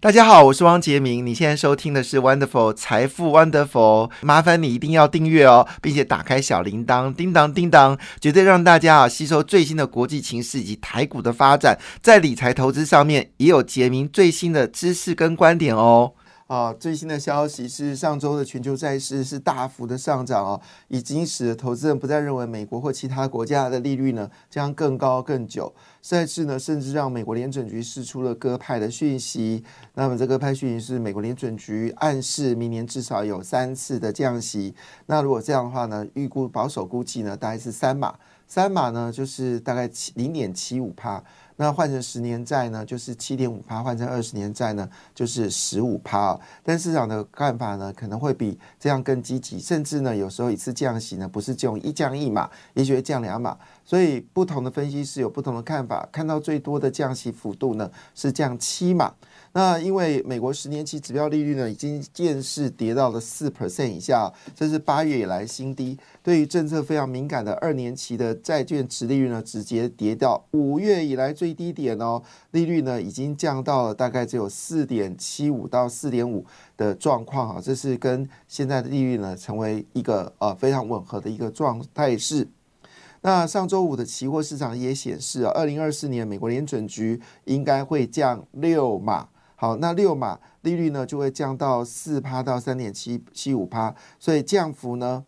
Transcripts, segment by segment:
大家好，我是汪杰明。你现在收听的是 Wonderful 财富 Wonderful，麻烦你一定要订阅哦，并且打开小铃铛，叮当叮当，绝对让大家啊吸收最新的国际情势以及台股的发展，在理财投资上面也有杰明最新的知识跟观点哦。啊，最新的消息是上周的全球债市是大幅的上涨哦，已经使得投资人不再认为美国或其他国家的利率呢将更高更久。赛事呢，甚至让美国联准局释出了鸽派的讯息。那么这个派讯息是美国联准局暗示明年至少有三次的降息。那如果这样的话呢，预估保守估计呢大概是三码，三码呢就是大概七零点七五帕。那换成十年债呢，就是七点五趴；换成二十年债呢，就是十五趴。但市场的看法呢，可能会比这样更积极，甚至呢，有时候一次降息呢，不是就一降一码，也许会降两码。所以不同的分析师有不同的看法。看到最多的降息幅度呢，是降七码。那因为美国十年期指标利率呢，已经见势跌到了四 percent 以下，这是八月以来新低。对于政策非常敏感的二年期的债券值利率呢，直接跌到五月以来最低点哦。利率呢，已经降到了大概只有四点七五到四点五的状况啊，这是跟现在的利率呢，成为一个呃非常吻合的一个状态是。那上周五的期货市场也显示啊，二零二四年美国联准局应该会降六码。好，那六码利率呢就会降到四趴到三点七七五趴，所以降幅呢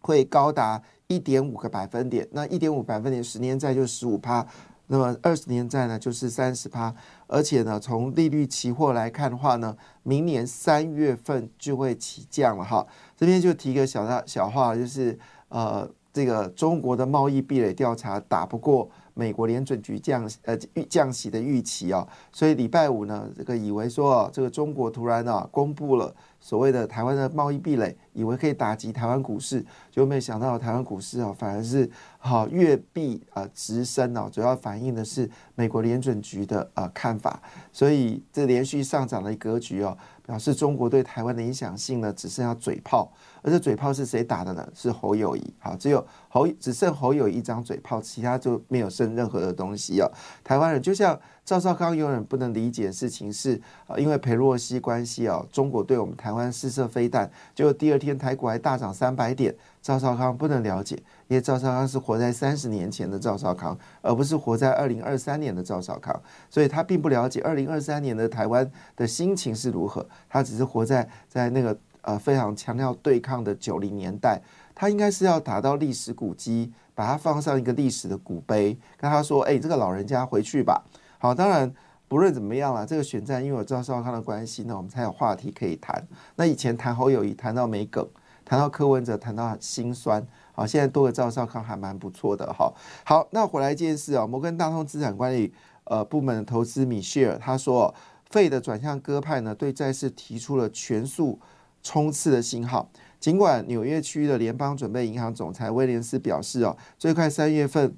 会高达一点五个百分点。那一点五百分点，十年债就十五趴，那么二十年债呢就是三十趴。而且呢，从利率期货来看的话呢，明年三月份就会起降了哈。这边就提个小大小话，就是呃，这个中国的贸易壁垒调查打不过。美国联准局降呃降息的预期啊，所以礼拜五呢，这个以为说这个中国突然啊公布了所谓的台湾的贸易壁垒，以为可以打击台湾股市，就没想到台湾股市啊反而是好越币啊直升啊，主要反映的是美国联准局的呃看法，所以这连续上涨的格局哦，表示中国对台湾的影响性呢只剩下嘴炮。而这嘴炮是谁打的呢？是侯友谊。好，只有侯只剩侯友谊一张嘴炮，其他就没有剩任何的东西哦。台湾人就像赵少康永远不能理解的事情是啊，因为裴洛西关系啊，中国对我们台湾试射飞弹，就第二天台股还大涨三百点。赵少康不能了解，因为赵少康是活在三十年前的赵少康，而不是活在二零二三年的赵少康，所以他并不了解二零二三年的台湾的心情是如何。他只是活在在那个。呃，非常强调对抗的九零年代，他应该是要打到历史古迹，把它放上一个历史的古碑，跟他说：“哎，这个老人家回去吧。”好，当然不论怎么样了，这个选战因为有赵少康的关系呢，我们才有话题可以谈。那以前谈侯友谊，谈到没梗，谈到柯文哲，谈到心酸。好，现在多个赵少康还蛮不错的。哈，好，那回来一件事啊，摩根大通资产管理呃部门的投资米歇尔他说，费的转向鸽派呢，对债市提出了全速。冲刺的信号。尽管纽约区的联邦准备银行总裁威廉斯表示，哦，最快三月份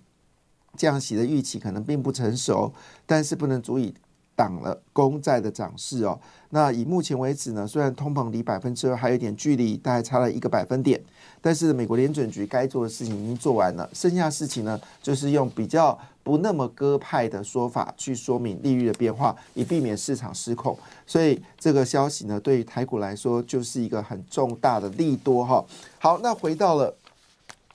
降息的预期可能并不成熟，但是不能足以挡了公债的涨势哦。那以目前为止呢，虽然通膨离百分之二还有点距离，大概差了一个百分点，但是美国联准局该做的事情已经做完了，剩下事情呢，就是用比较。不那么鸽派的说法去说明利率的变化，以避免市场失控。所以这个消息呢，对于台股来说就是一个很重大的利多哈。好，那回到了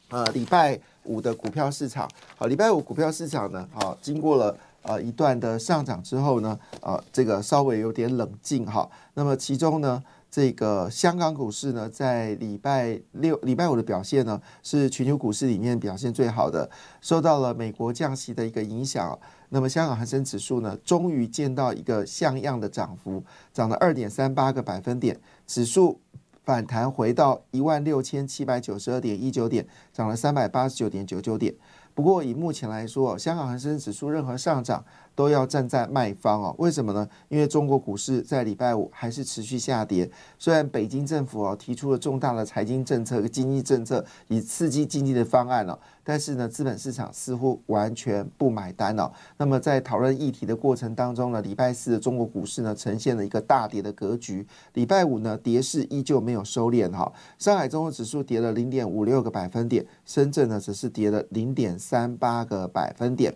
呃礼拜五的股票市场。好，礼拜五股票市场呢，好经过了呃一段的上涨之后呢，呃这个稍微有点冷静哈。那么其中呢。这个香港股市呢，在礼拜六、礼拜五的表现呢，是全球股市里面表现最好的，受到了美国降息的一个影响。那么香港恒生指数呢，终于见到一个像样的涨幅，涨了二点三八个百分点，指数反弹回到一万六千七百九十二点一九点，涨了三百八十九点九九点。不过以目前来说，香港恒生指数任何上涨都要站在卖方哦。为什么呢？因为中国股市在礼拜五还是持续下跌。虽然北京政府哦提出了重大的财经政策、经济政策以刺激经济的方案了，但是呢，资本市场似乎完全不买单哦。那么在讨论议题的过程当中呢，礼拜四的中国股市呢呈现了一个大跌的格局。礼拜五呢，跌势依旧没有收敛哈。上海综合指数跌了零点五六个百分点，深圳呢则是跌了零点三八个百分点。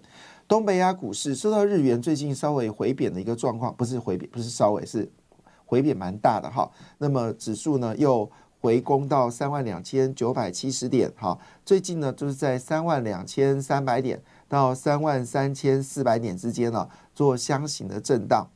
东北亚股市受到日元最近稍微回贬的一个状况，不是回贬，不是稍微是回贬蛮大的哈。那么指数呢又回攻到三万两千九百七十点哈。最近呢就是在三万两千三百点到三万三千四百点之间呢做箱型的震荡。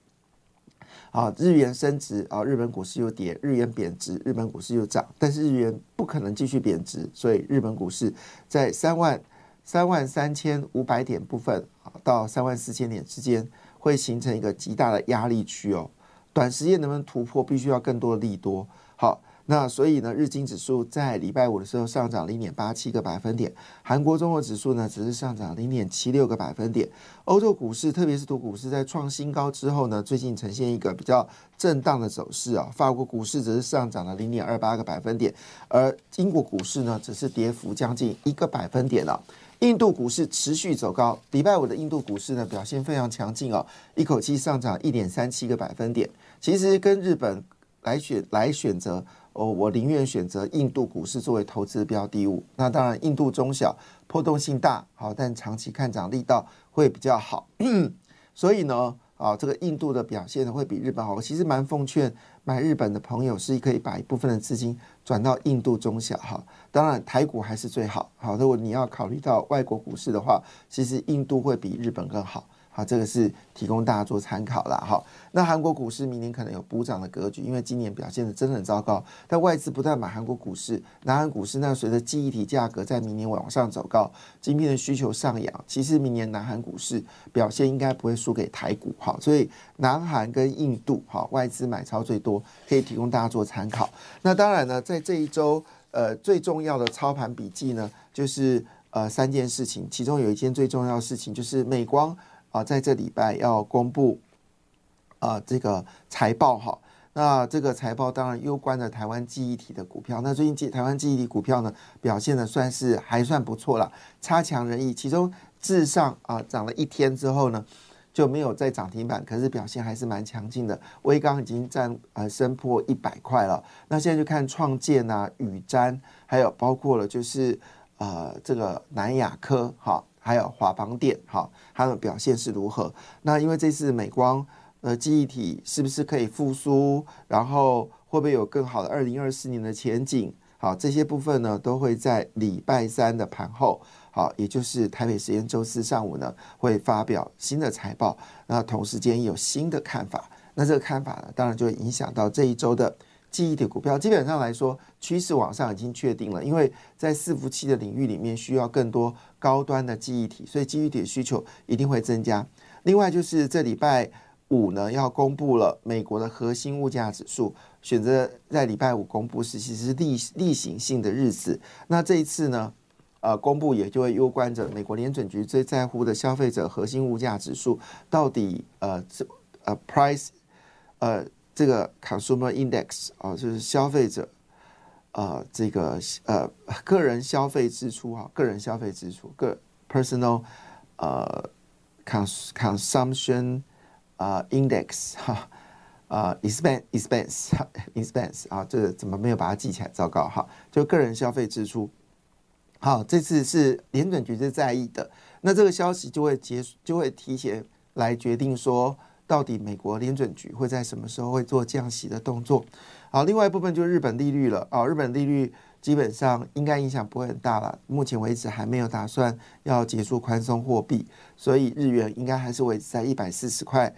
啊，日元升值啊，日本股市又跌；日元贬值，日本股市又涨。但是日元不可能继续贬值，所以日本股市在三万。三万三千五百点部分啊，到三万四千点之间会形成一个极大的压力区哦。短时间能不能突破，必须要更多的利多。好，那所以呢，日经指数在礼拜五的时候上涨零点八七个百分点，韩国综合指数呢只是上涨零点七六个百分点。欧洲股市，特别是图股市，在创新高之后呢，最近呈现一个比较震荡的走势啊。法国股市只是上涨了零点二八个百分点，而英国股市呢，只是跌幅将近一个百分点了。印度股市持续走高，礼拜五的印度股市呢表现非常强劲哦，一口气上涨一点三七个百分点。其实跟日本来选来选择哦，我宁愿选择印度股市作为投资标的物。那当然，印度中小波动性大，好，但长期看涨力道会比较好。所以呢，啊，这个印度的表现呢会比日本好。我其实蛮奉劝买日本的朋友是可以把一部分的资金。转到印度中小哈，当然台股还是最好。好，如果你要考虑到外国股市的话，其实印度会比日本更好。好，这个是提供大家做参考啦。哈，那韩国股市明年可能有补涨的格局，因为今年表现的真的很糟糕。但外资不断买韩国股市，南韩股市那随着记忆体价格在明年往上走高，晶片的需求上扬，其实明年南韩股市表现应该不会输给台股。哈，所以南韩跟印度，哈，外资买超最多，可以提供大家做参考。那当然呢，在这一周，呃，最重要的操盘笔记呢，就是呃三件事情，其中有一件最重要的事情就是美光。啊，在这礼拜要公布啊这个财报哈，那这个财报当然攸关了台湾记忆体的股票。那最近记台湾记忆体股票呢表现的算是还算不错了，差强人意。其中至上啊涨了一天之后呢就没有再涨停板，可是表现还是蛮强劲的。微刚已经占呃升破一百块了。那现在就看创建啊、宇瞻，还有包括了就是呃这个南亚科哈。还有华邦电，哈，它的表现是如何？那因为这次美光呃记忆体是不是可以复苏？然后会不会有更好的二零二四年的前景？好，这些部分呢都会在礼拜三的盘后，好，也就是台北时间周四上午呢会发表新的财报。那同时间有新的看法，那这个看法呢，当然就会影响到这一周的。记忆体股票基本上来说，趋势往上已经确定了，因为在伺服器的领域里面需要更多高端的记忆体，所以记忆体的需求一定会增加。另外就是这礼拜五呢，要公布了美国的核心物价指数，选择在礼拜五公布是其实是例例行性的日子。那这一次呢，呃，公布也就会攸关着美国联准局最在乎的消费者核心物价指数到底呃这呃 price 呃。这个 consumer index 啊，就是消费者，呃，这个呃个人消费支出哈，个人消费支出个 personal 呃 cons consumption 啊 index 哈啊 expense expense expense 啊，这怎么没有把它记起来？糟糕哈，就个人消费支出。好，这次是联准局是在意的，那这个消息就会结束，就会提前来决定说。到底美国联准局会在什么时候会做降息的动作？好，另外一部分就是日本利率了啊，日本利率基本上应该影响不会很大了。目前为止还没有打算要结束宽松货币，所以日元应该还是维持在一百四十块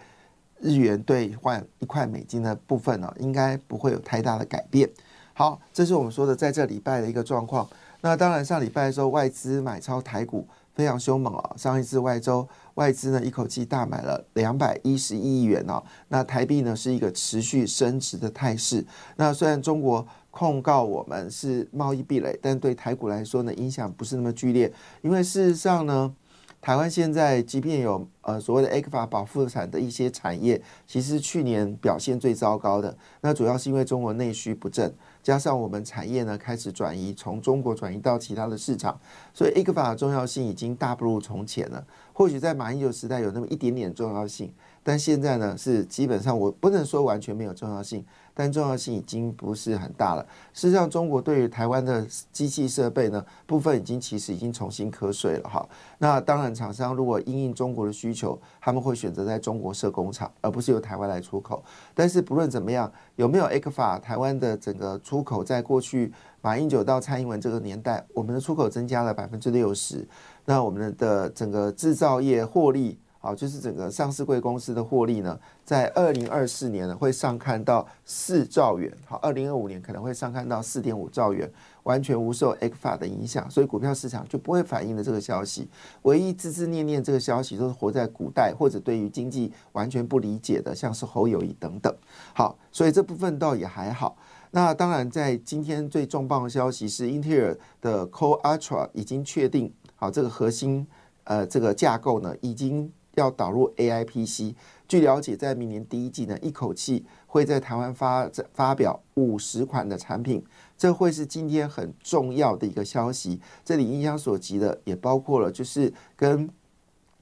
日元兑换一块美金的部分呢，应该不会有太大的改变。好，这是我们说的在这礼拜的一个状况。那当然上礼拜的时候外资买超台股。非常凶猛啊！上一次外周外资呢一口气大买了两百一十亿元哦。那台币呢是一个持续升值的态势。那虽然中国控告我们是贸易壁垒，但对台股来说呢影响不是那么剧烈，因为事实上呢。台湾现在即便有呃所谓的 A 克法保护产的一些产业，其实去年表现最糟糕的，那主要是因为中国内需不振，加上我们产业呢开始转移，从中国转移到其他的市场，所以 A 克法的重要性已经大不如从前了。或许在马英九时代有那么一点点重要性，但现在呢是基本上我不能说完全没有重要性。但重要性已经不是很大了。事实上，中国对于台湾的机器设备呢，部分已经其实已经重新瞌睡了哈。那当然，厂商如果因应中国的需求，他们会选择在中国设工厂，而不是由台湾来出口。但是不论怎么样，有没有 A 克法，台湾的整个出口在过去马英九到蔡英文这个年代，我们的出口增加了百分之六十。那我们的整个制造业获利。啊，就是整个上市贵公司的获利呢，在二零二四年呢会上看到四兆元，好，二零二五年可能会上看到四点五兆元，完全无受 A 的影响，所以股票市场就不会反映的这个消息。唯一字字念念这个消息，都是活在古代或者对于经济完全不理解的，像是侯友谊等等。好，所以这部分倒也还好。那当然，在今天最重磅的消息是，英特尔的 Core Ultra 已经确定，好，这个核心呃这个架构呢已经。要导入 AI PC，据了解，在明年第一季呢，一口气会在台湾发发表五十款的产品，这会是今天很重要的一个消息。这里影响所及的也包括了，就是跟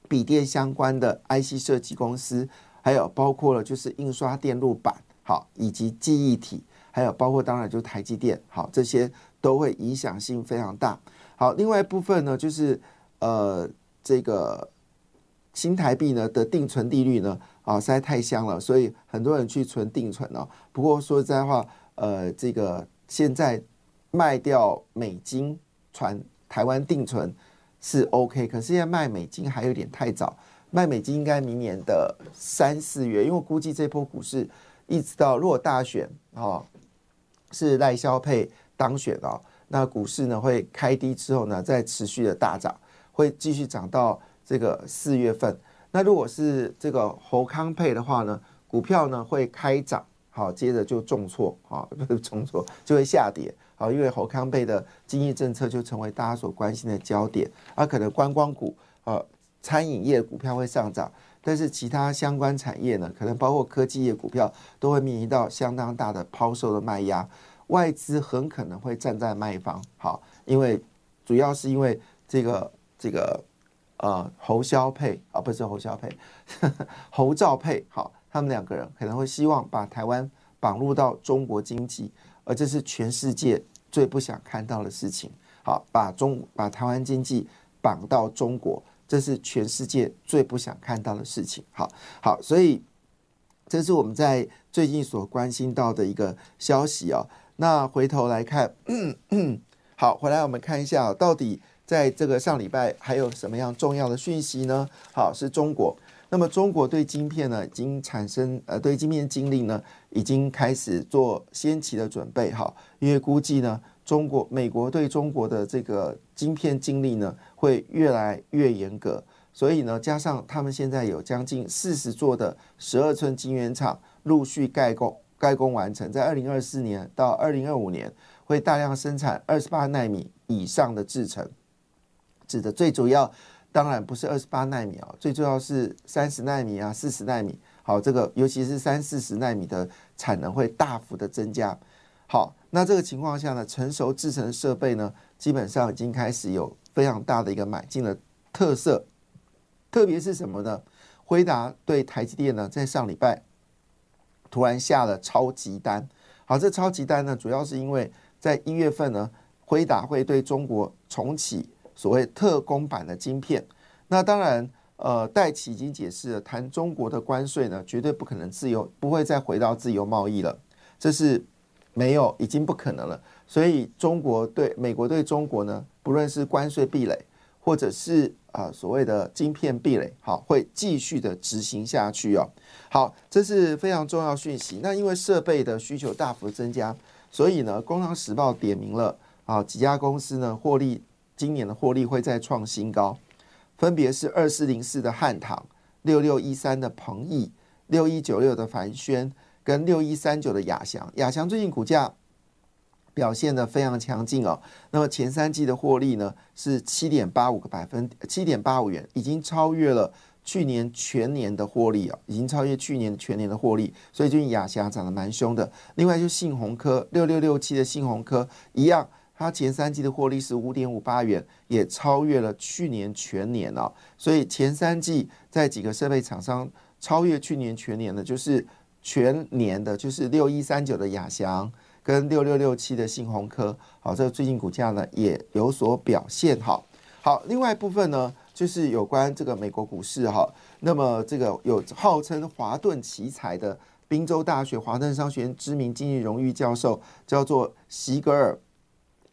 笔电相关的 IC 设计公司，还有包括了就是印刷电路板，好，以及记忆体，还有包括当然就是台积电，好，这些都会影响性非常大。好，另外一部分呢，就是呃这个。新台币呢的定存利率呢啊实在太香了，所以很多人去存定存哦。不过说实在话，呃，这个现在卖掉美金传台湾定存是 OK，可是现在卖美金还有点太早，卖美金应该明年的三四月，因为估计这波股市一直到如果大选哦是赖萧配当选哦，那股市呢会开低之后呢再持续的大涨，会继续涨到。这个四月份，那如果是这个侯康配的话呢，股票呢会开涨，好，接着就重挫，好，不是重挫就会下跌，好，因为侯康配的经济政策就成为大家所关心的焦点，而可能观光股、呃，餐饮业股票会上涨，但是其他相关产业呢，可能包括科技业股票都会面临到相当大的抛售的卖压，外资很可能会站在卖方，好，因为主要是因为这个这个。呃，侯萧配啊，不是侯萧配，侯兆佩，好，他们两个人可能会希望把台湾绑入到中国经济，而这是全世界最不想看到的事情。好，把中把台湾经济绑到中国，这是全世界最不想看到的事情。好，好，所以这是我们在最近所关心到的一个消息啊。那回头来看，好，回来我们看一下到底。在这个上礼拜还有什么样重要的讯息呢？好，是中国。那么中国对晶片呢，已经产生呃，对晶片精力呢，已经开始做先期的准备。哈，因为估计呢，中国、美国对中国的这个晶片精力呢，会越来越严格。所以呢，加上他们现在有将近四十座的十二寸晶圆厂陆续盖工、盖工完成，在二零二四年到二零二五年会大量生产二十八纳米以上的制程。指的最主要，当然不是二十八纳米啊，最重要是三十纳米啊、四十纳米。好，这个尤其是三四十纳米的产能会大幅的增加。好，那这个情况下呢，成熟制成设备呢，基本上已经开始有非常大的一个买进的特色。特别是什么呢？辉达对台积电呢，在上礼拜突然下了超级单。好，这超级单呢，主要是因为在一月份呢，辉达会对中国重启。所谓特供版的晶片，那当然，呃，戴奇已经解释了，谈中国的关税呢，绝对不可能自由，不会再回到自由贸易了，这是没有，已经不可能了。所以，中国对美国对中国呢，不论是关税壁垒，或者是啊所谓的晶片壁垒，好，会继续的执行下去哦。好，这是非常重要讯息。那因为设备的需求大幅增加，所以呢，《工商时报》点名了啊几家公司呢获利。今年的获利会再创新高，分别是二四零四的汉唐、六六一三的鹏益、六一九六的凡轩跟六一三九的亚翔。亚翔最近股价表现的非常强劲哦。那么前三季的获利呢是七点八五个百分，七点八五元，已经超越了去年全年的获利啊，已经超越去年全年的获利。所以最近亚翔涨得蛮凶的。另外就信鸿科六六六七的信鸿科一样，它前三季的获利是五点五八元，也超越了去年全年哦。所以前三季在几个设备厂商超越去年全年的，就是全年的，就是六一三九的亚翔。跟六六六七的信鸿科，好，这个最近股价呢也有所表现，好，好，另外一部分呢就是有关这个美国股市哈，那么这个有号称华顿奇才的宾州大学华顿商学院知名经济荣誉教授叫做席格尔，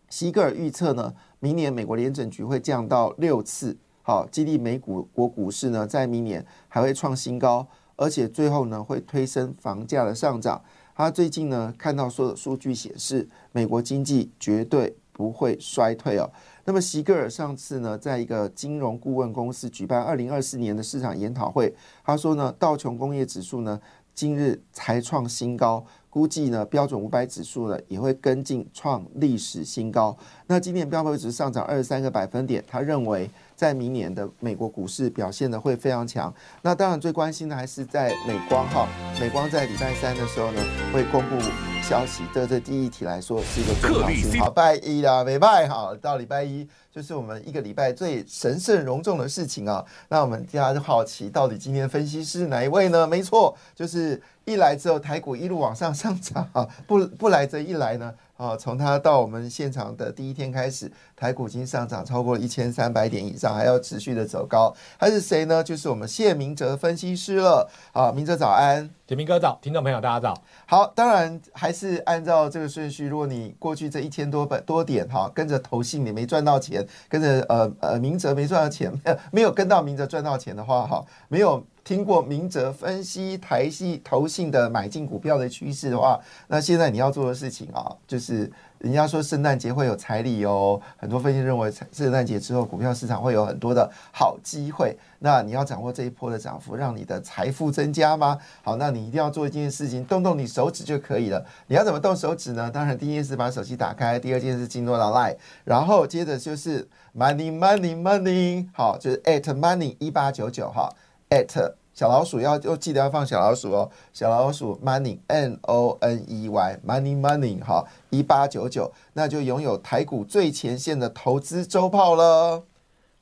席格尔预测呢，明年美国联准局会降到六次，好，激励美股国股市呢在明年还会创新高，而且最后呢会推升房价的上涨。他最近呢看到所有数据显示，美国经济绝对不会衰退哦。那么席格尔上次呢，在一个金融顾问公司举办二零二四年的市场研讨会，他说呢，道琼工业指数呢今日才创新高，估计呢标准五百指数呢也会跟进创历史新高。那今年标普指数上涨二十三个百分点，他认为。在明年的美国股市表现的会非常强。那当然最关心的还是在美光哈，美光在礼拜三的时候呢会公布消息。这这第一题来说是一个重要讯号。拜一啦，礼拜好，到礼拜一就是我们一个礼拜最神圣隆重的事情啊。那我们大家就好奇，到底今天分析师哪一位呢？没错，就是一来之后台股一路往上上涨啊，不不来这一来呢。啊，从他到我们现场的第一天开始，台股已经上涨超过一千三百点以上，还要持续的走高。他是谁呢？就是我们谢明哲分析师了。啊，明哲早安，铁明哥早，听众朋友大家早。好，当然还是按照这个顺序。如果你过去这一千多本多点哈，跟着投信你没赚到钱，跟着呃呃明哲没赚到钱，没有跟到明哲赚到钱的话哈，没有。听过明哲分析台系投信的买进股票的趋势的话，那现在你要做的事情啊，就是人家说圣诞节会有彩礼哦，很多分析认为圣诞节之后股票市场会有很多的好机会。那你要掌握这一波的涨幅，让你的财富增加吗？好，那你一定要做一件事情，动动你手指就可以了。你要怎么动手指呢？当然，第一件事把手机打开，第二件事进入到 Line，然后接着就是 Money Money Money，好，就是 at Money 一八九九哈。at 小老鼠要要记得要放小老鼠哦，小老鼠 money n o n e y money money 哈一八九九，那就拥有台股最前线的投资周报了。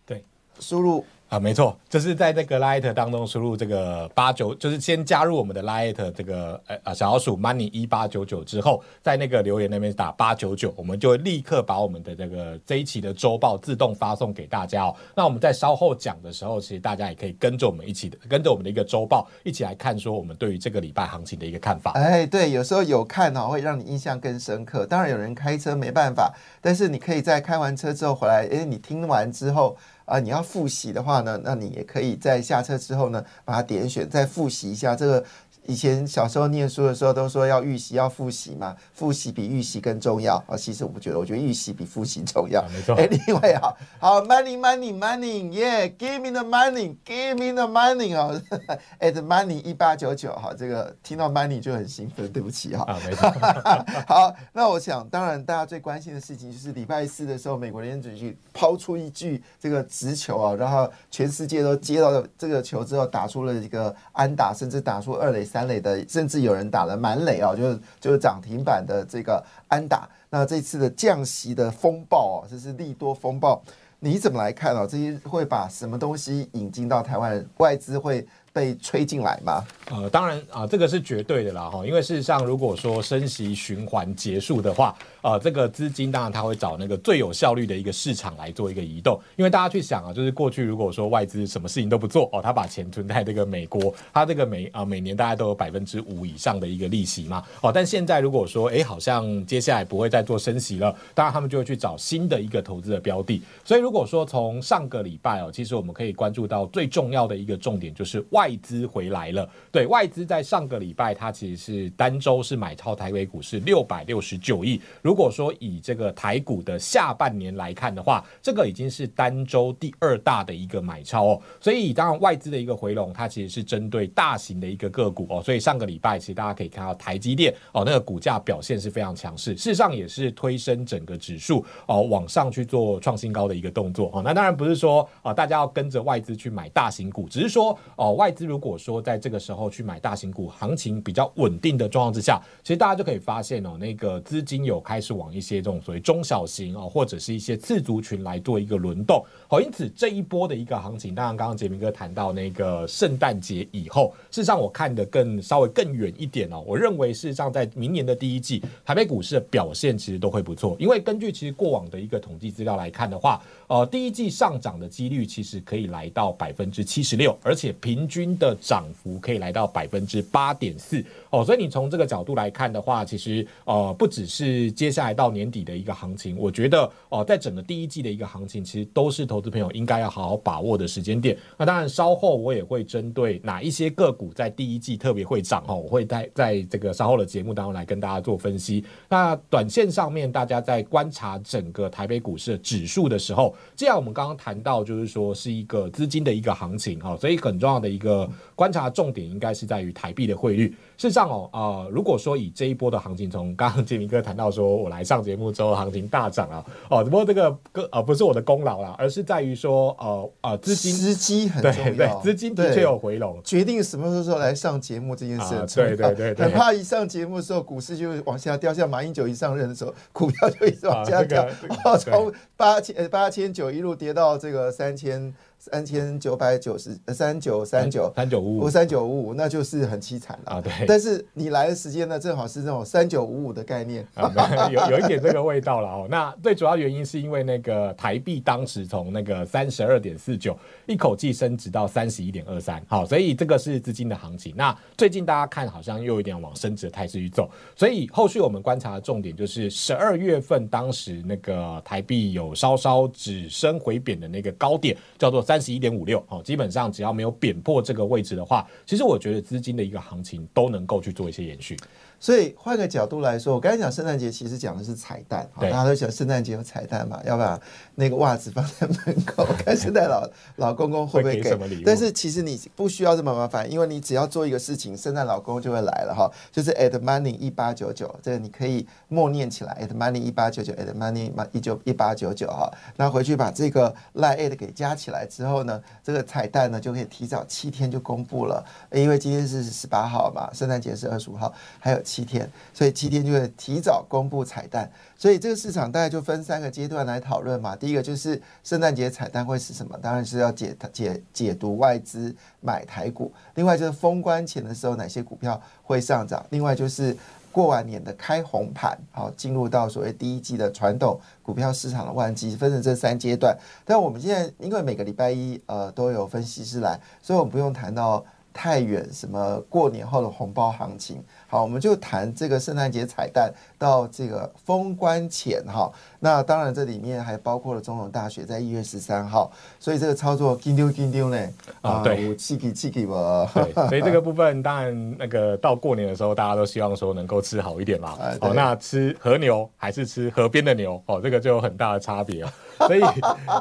对，输入。啊，没错，就是在这个 Light 当中输入这个八九，就是先加入我们的 Light 这个呃啊小老鼠 Money 一八九九之后，在那个留言那边打八九九，我们就会立刻把我们的这个这一期的周报自动发送给大家哦。那我们在稍后讲的时候，其实大家也可以跟着我们一起的，跟着我们的一个周报一起来看，说我们对于这个礼拜行情的一个看法。哎，对，有时候有看哦，会让你印象更深刻。当然有人开车没办法，但是你可以在开完车之后回来，哎，你听完之后。啊，你要复习的话呢，那你也可以在下车之后呢，把它点选，再复习一下这个。以前小时候念书的时候都说要预习要复习嘛，复习比预习更重要啊。其实我不觉得，我觉得预习比复习重要。没错。哎，另外啊好 money money money，yeah，give me the money，give me the money 哦。at money 一八九九，好，这个听到 money 就很兴奋，对不起哈。啊，没错。好，那我想，当然大家最关心的事情就是礼拜四的时候，美国联准局抛出一句这个直球啊，然后全世界都接到了这个球之后，打出了一个安打，甚至打出二垒三。三垒的，甚至有人打了满垒啊，就是就是涨停板的这个安打。那这次的降息的风暴哦，这是利多风暴，你怎么来看啊？这些会把什么东西引进到台湾？外资会？被吹进来吗？呃，当然啊，这个是绝对的啦哈。因为事实上，如果说升息循环结束的话，呃，这个资金当然他会找那个最有效率的一个市场来做一个移动。因为大家去想啊，就是过去如果说外资什么事情都不做哦，他把钱存在这个美国，他这个每啊每年大概都有百分之五以上的一个利息嘛哦。但现在如果说哎，好像接下来不会再做升息了，当然他们就会去找新的一个投资的标的。所以如果说从上个礼拜哦，其实我们可以关注到最重要的一个重点就是外。外资回来了。对外资在上个礼拜，它其实是单周是买超台北股市六百六十九亿。如果说以这个台股的下半年来看的话，这个已经是单周第二大的一个买超哦。所以当然外资的一个回笼，它其实是针对大型的一个个股哦。所以上个礼拜其实大家可以看到台积电哦，那个股价表现是非常强势，事实上也是推升整个指数哦往上去做创新高的一个动作哦。那当然不是说啊大家要跟着外资去买大型股，只是说哦外资如果说在这个时候去买大型股，行情比较稳定的状况之下，其实大家就可以发现哦，那个资金有开始往一些这种所谓中小型啊或者是一些次族群来做一个轮动。好，因此这一波的一个行情，当然刚刚杰明哥谈到那个圣诞节以后，事实上我看的更稍微更远一点哦，我认为事实上在明年的第一季，台北股市的表现其实都会不错，因为根据其实过往的一个统计资料来看的话，呃，第一季上涨的几率其实可以来到百分之七十六，而且平均的涨幅可以来到百分之八点四哦，所以你从这个角度来看的话，其实呃不只是接下来到年底的一个行情，我觉得哦，在整个第一季的一个行情，其实都是投投资朋友应该要好好把握的时间点。那当然稍后我也会针对哪一些个股在第一季特别会涨哈，我会在在这个稍后的节目当中来跟大家做分析。那短线上面，大家在观察整个台北股市指数的时候，既然我们刚刚谈到就是说是一个资金的一个行情哈，所以很重要的一个观察重点应该是在于台币的汇率。事实上哦，呃，如果说以这一波的行情，从刚刚杰明哥谈到说我来上节目之后行情大涨啊，哦，不过这个个呃不是我的功劳啦，而是在于说呃呃资金时机很重要，对资金的确有回笼。决定什么时候来上节目这件事啊很重要，对对对对很怕一上节目的时候股市就往下掉，像马英九一上任的时候，股票就一直往下掉啊这个，哦，从八千呃八千九一路跌到这个三千三千九百九十三九三九。三九五五。五三九五五，那就是很凄惨了。啊对。但是你来的时间呢，正好是那种三九五五的概念，啊，有有一点这个味道了哦。那最主要原因是因为那个台币当时从那个三十二点四九一口气升值到三十一点二三，好，所以这个是资金的行情。那最近大家看好像又有一点往升值的态势去走，所以后续我们观察的重点就是十二月份当时那个台币有稍稍止升回贬的那个高点，叫做三十一点五六，哦，基本上只要没有贬破这个位置的话，其实我觉得资金的一个行情都能够去做一些延续。所以换个角度来说，我刚才讲圣诞节，其实讲的是彩蛋，好大家都讲圣诞节有彩蛋嘛，要把那个袜子放在门口，看圣诞老老公公会不会给但是其实你不需要这么麻烦，因为你只要做一个事情，圣诞老公就会来了哈，就是 at money 一八九九，这个你可以默念起来，at money 一八九九，at money 一九一八九九哈，那回去把这个 line at 给加起来之后呢，这个彩蛋呢就可以提早七天就公布了，因为今天是十八号嘛，圣诞节是二十五号，还有七天，所以七天就会提早公布彩蛋。所以这个市场大概就分三个阶段来讨论嘛。第一个就是圣诞节彩蛋会是什么？当然是要解解解读外资买台股。另外就是封关前的时候哪些股票会上涨？另外就是过完年的开红盘，好进入到所谓第一季的传统股票市场的旺季，分成这三阶段。但我们现在因为每个礼拜一呃都有分析师来，所以我们不用谈到。太远，什么过年后的红包行情？好，我们就谈这个圣诞节彩蛋到这个封关前哈。那当然这里面还包括了总统大学在一月十三号，所以这个操作金丢金丢呢啊对有气给气给吧。对，所以这个部分当然那个到过年的时候，大家都希望说能够吃好一点嘛。哦，那吃和牛还是吃河边的牛？哦，这个就有很大的差别哦。所以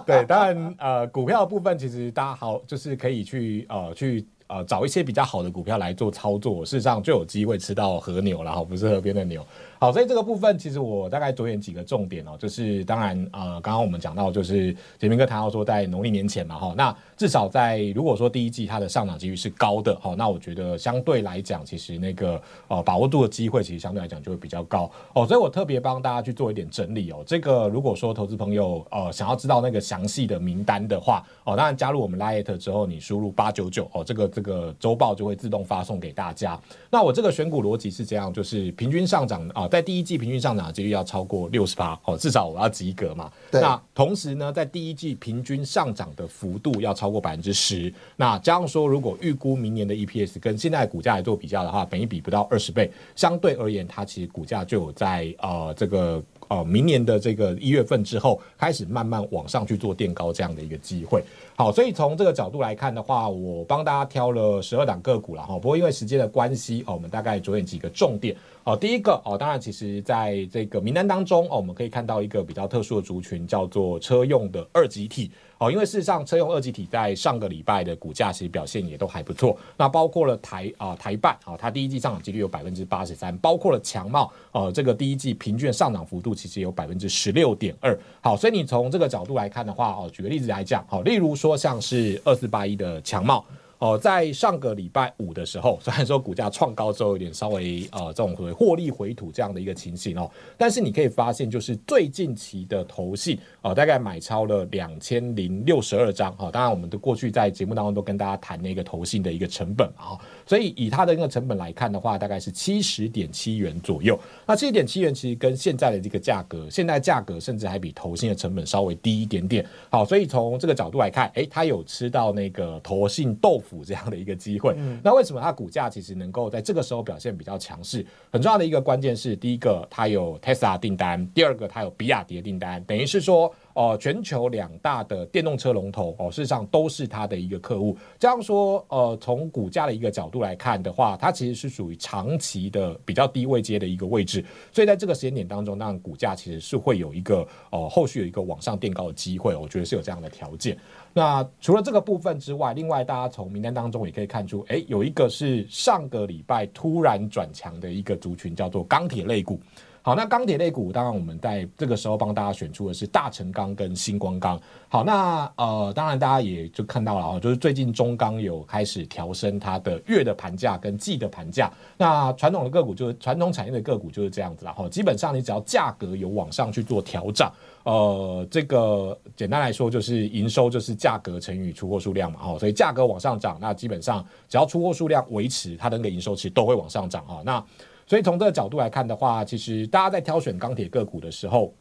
对，当然呃，股票的部分其实大家好，就是可以去呃去。呃，找一些比较好的股票来做操作，事实上就有机会吃到和牛了哈，不是河边的牛。好，所以这个部分其实我大概着眼几个重点哦，就是当然呃，刚刚我们讲到就是杰明哥谈到说在农历年前嘛哈，那至少在如果说第一季它的上涨几率是高的哈，那我觉得相对来讲，其实那个呃把握度的机会其实相对来讲就会比较高哦，所以我特别帮大家去做一点整理哦。这个如果说投资朋友呃想要知道那个详细的名单的话哦，当然加入我们 Lite 之后，你输入八九九哦，这个这个周报就会自动发送给大家。那我这个选股逻辑是这样，就是平均上涨啊，在第一季平均上涨的几率要超过六十趴哦，至少我要及格嘛。那同时呢，在第一季平均上涨的幅度要超过百分之十。那加上说，如果预估明年的 EPS 跟现在股价来做比较的话，本一比不到二十倍，相对而言，它其实股价就有在呃这个。哦明年的这个一月份之后，开始慢慢往上去做垫高这样的一个机会。好，所以从这个角度来看的话，我帮大家挑了十二档个股了哈。不过因为时间的关系哦，我们大概着眼几个重点。哦，第一个哦，当然其实在这个名单当中哦，我们可以看到一个比较特殊的族群，叫做车用的二级体。哦，因为事实上车用二级体在上个礼拜的股价其实表现也都还不错。那包括了台啊台办啊，它第一季上涨几率有百分之八十三，包括了强茂呃，这个第一季平均上涨幅度其实有百分之十六点二。好，所以你从这个角度来看的话，哦，举个例子来讲，好，例如说像是二四八一的强茂。哦，在上个礼拜五的时候，虽然说股价创高之后有点稍微呃这种所谓获利回吐这样的一个情形哦，但是你可以发现，就是最近期的投信哦，大概买超了两千零六十二张哈。当然，我们的过去在节目当中都跟大家谈那个投信的一个成本啊，所以以它的那个成本来看的话，大概是七十点七元左右。那七十点七元其实跟现在的这个价格，现在价格甚至还比投信的成本稍微低一点点。好，所以从这个角度来看，诶，它有吃到那个投信豆腐。这样的一个机会，那为什么它股价其实能够在这个时候表现比较强势？很重要的一个关键是，第一个它有 Tesla 订单，第二个它有比亚迪的订单，等于是说。哦，全球两大的电动车龙头哦，事实上都是它的一个客户。这样说，呃，从股价的一个角度来看的话，它其实是属于长期的比较低位阶的一个位置。所以在这个时间点当中，那股价其实是会有一个哦，后续有一个往上垫高的机会。我觉得是有这样的条件。那除了这个部分之外，另外大家从名单当中也可以看出，哎，有一个是上个礼拜突然转强的一个族群，叫做钢铁类股。好，那钢铁类股，当然我们在这个时候帮大家选出的是大成钢跟星光钢。好，那呃，当然大家也就看到了啊，就是最近中钢有开始调升它的月的盘价跟季的盘价。那传统的个股就是传统产业的个股就是这样子了哈。基本上你只要价格有往上去做调整，呃，这个简单来说就是营收就是价格乘以出货数量嘛哈。所以价格往上涨，那基本上只要出货数量维持，它的那个营收其实都会往上涨哈。那所以从这个角度来看的话，其实大家在挑选钢铁个股的时候，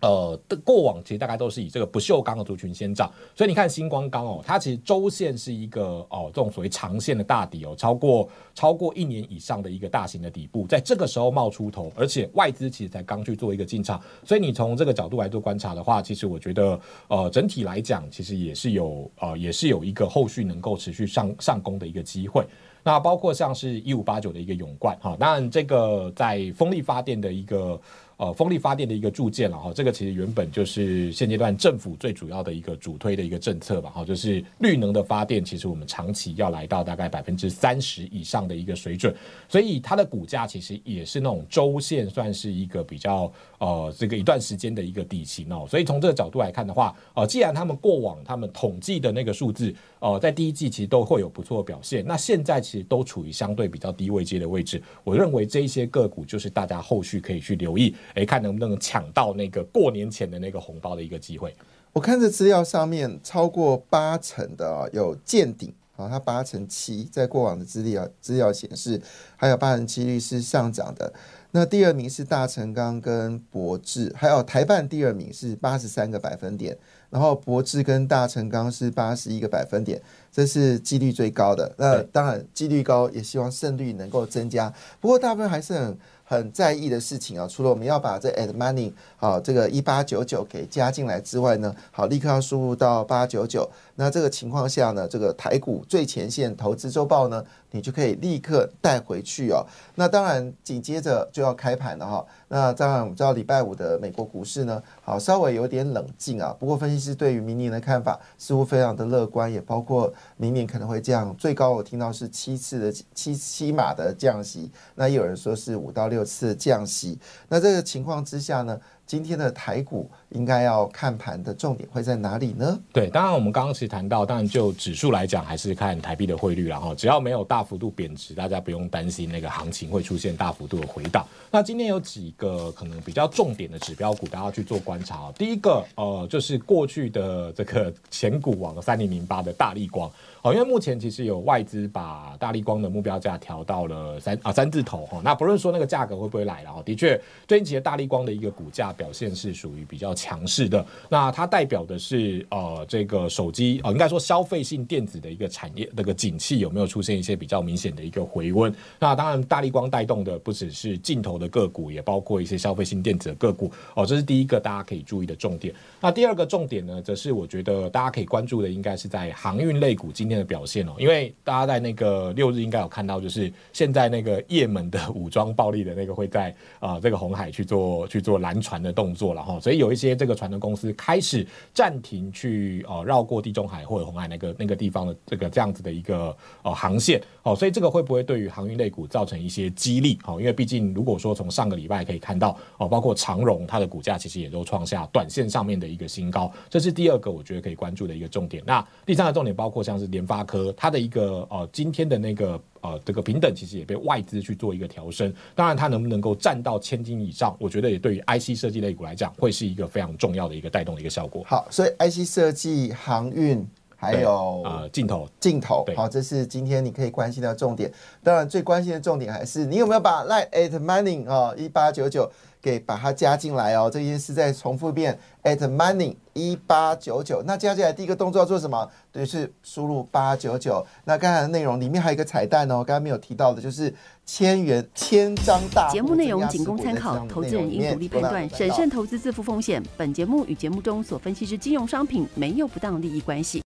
呃，的过往其实大概都是以这个不锈钢的族群先涨。所以你看星光钢哦，它其实周线是一个哦这种所谓长线的大底哦，超过超过一年以上的一个大型的底部，在这个时候冒出头，而且外资其实才刚去做一个进场。所以你从这个角度来做观察的话，其实我觉得呃整体来讲，其实也是有呃也是有一个后续能够持续上上攻的一个机会。那包括像是一五八九的一个永冠哈，当然这个在风力发电的一个。呃，风力发电的一个铸件了哈，这个其实原本就是现阶段政府最主要的一个主推的一个政策吧哈，就是绿能的发电，其实我们长期要来到大概百分之三十以上的一个水准，所以它的股价其实也是那种周线算是一个比较呃这个一段时间的一个底型哦，所以从这个角度来看的话，呃，既然他们过往他们统计的那个数字，呃，在第一季其实都会有不错的表现，那现在其实都处于相对比较低位阶的位置，我认为这一些个股就是大家后续可以去留意。哎，看能不能抢到那个过年前的那个红包的一个机会。我看这资料上面超过八成的有见顶啊，它八成七，在过往的资料资料显示，还有八成七率是上涨的。那第二名是大成钢跟博智，还有台办第二名是八十三个百分点，然后博智跟大成钢是八十一个百分点，这是几率最高的。那当然几率高，也希望胜率能够增加。不过大部分还是很。很在意的事情啊，除了我们要把这 add money 好这个一八九九给加进来之外呢，好立刻要输入到八九九。那这个情况下呢，这个台股最前线投资周报呢，你就可以立刻带回去哦。那当然紧接着就要开盘了哈。那当然我们知道礼拜五的美国股市呢，好稍微有点冷静啊。不过分析师对于明年的看法似乎非常的乐观，也包括明年可能会降最高，我听到是七次的七七码的降息。那也有人说是五到六。六次降息，那这个情况之下呢？今天的台股应该要看盘的重点会在哪里呢？对，当然我们刚刚其实谈到，当然就指数来讲，还是看台币的汇率，然后只要没有大幅度贬值，大家不用担心那个行情会出现大幅度的回档。那今天有几个可能比较重点的指标股，大家去做观察。第一个，呃，就是过去的这个 前股王三零零八的大力光，哦，因为目前其实有外资把大力光的目标价调到了三啊三字头哈。那不论说那个价格会不会来了，哦，的确，最近其实大力光的一个股价。表现是属于比较强势的，那它代表的是呃这个手机哦，应该说消费性电子的一个产业，那个景气有没有出现一些比较明显的一个回温。那当然，大力光带动的不只是镜头的个股，也包括一些消费性电子的个股哦，这是第一个大家可以注意的重点。那第二个重点呢，则是我觉得大家可以关注的，应该是在航运类股今天的表现哦，因为大家在那个六日应该有看到，就是现在那个也门的武装暴力的那个会在啊这个红海去做去做拦船的动作了哈，所以有一些这个船的公司开始暂停去哦绕过地中海或者红海那个那个地方的这个这样子的一个呃航线哦，所以这个会不会对于航运类股造成一些激励？哦，因为毕竟如果说从上个礼拜可以看到哦，包括长荣它的股价其实也都创下短线上面的一个新高，这是第二个我觉得可以关注的一个重点。那第三个重点包括像是联发科它的一个呃今天的那个。呃，这个平等其实也被外资去做一个调升，当然它能不能够占到千金以上，我觉得也对于 IC 设计类股来讲，会是一个非常重要的一个带动的一个效果。好，所以 IC 设计、航运还有呃镜头、镜头，好，这是今天你可以关心的重点。当然，最关心的重点还是你有没有把 Line at Money 啊一八九九。给把它加进来哦，这件事再重复一遍，at money 一八九九。那加进来第一个动作要做什么？对，是输入八九九。那刚才的内容里面还有一个彩蛋哦，刚刚没有提到的，就是千元千张大。节目内容仅供参考，投资人应独立判断，审慎投资，自负风险。本节目与节目中所分析之金融商品没有不当利益关系。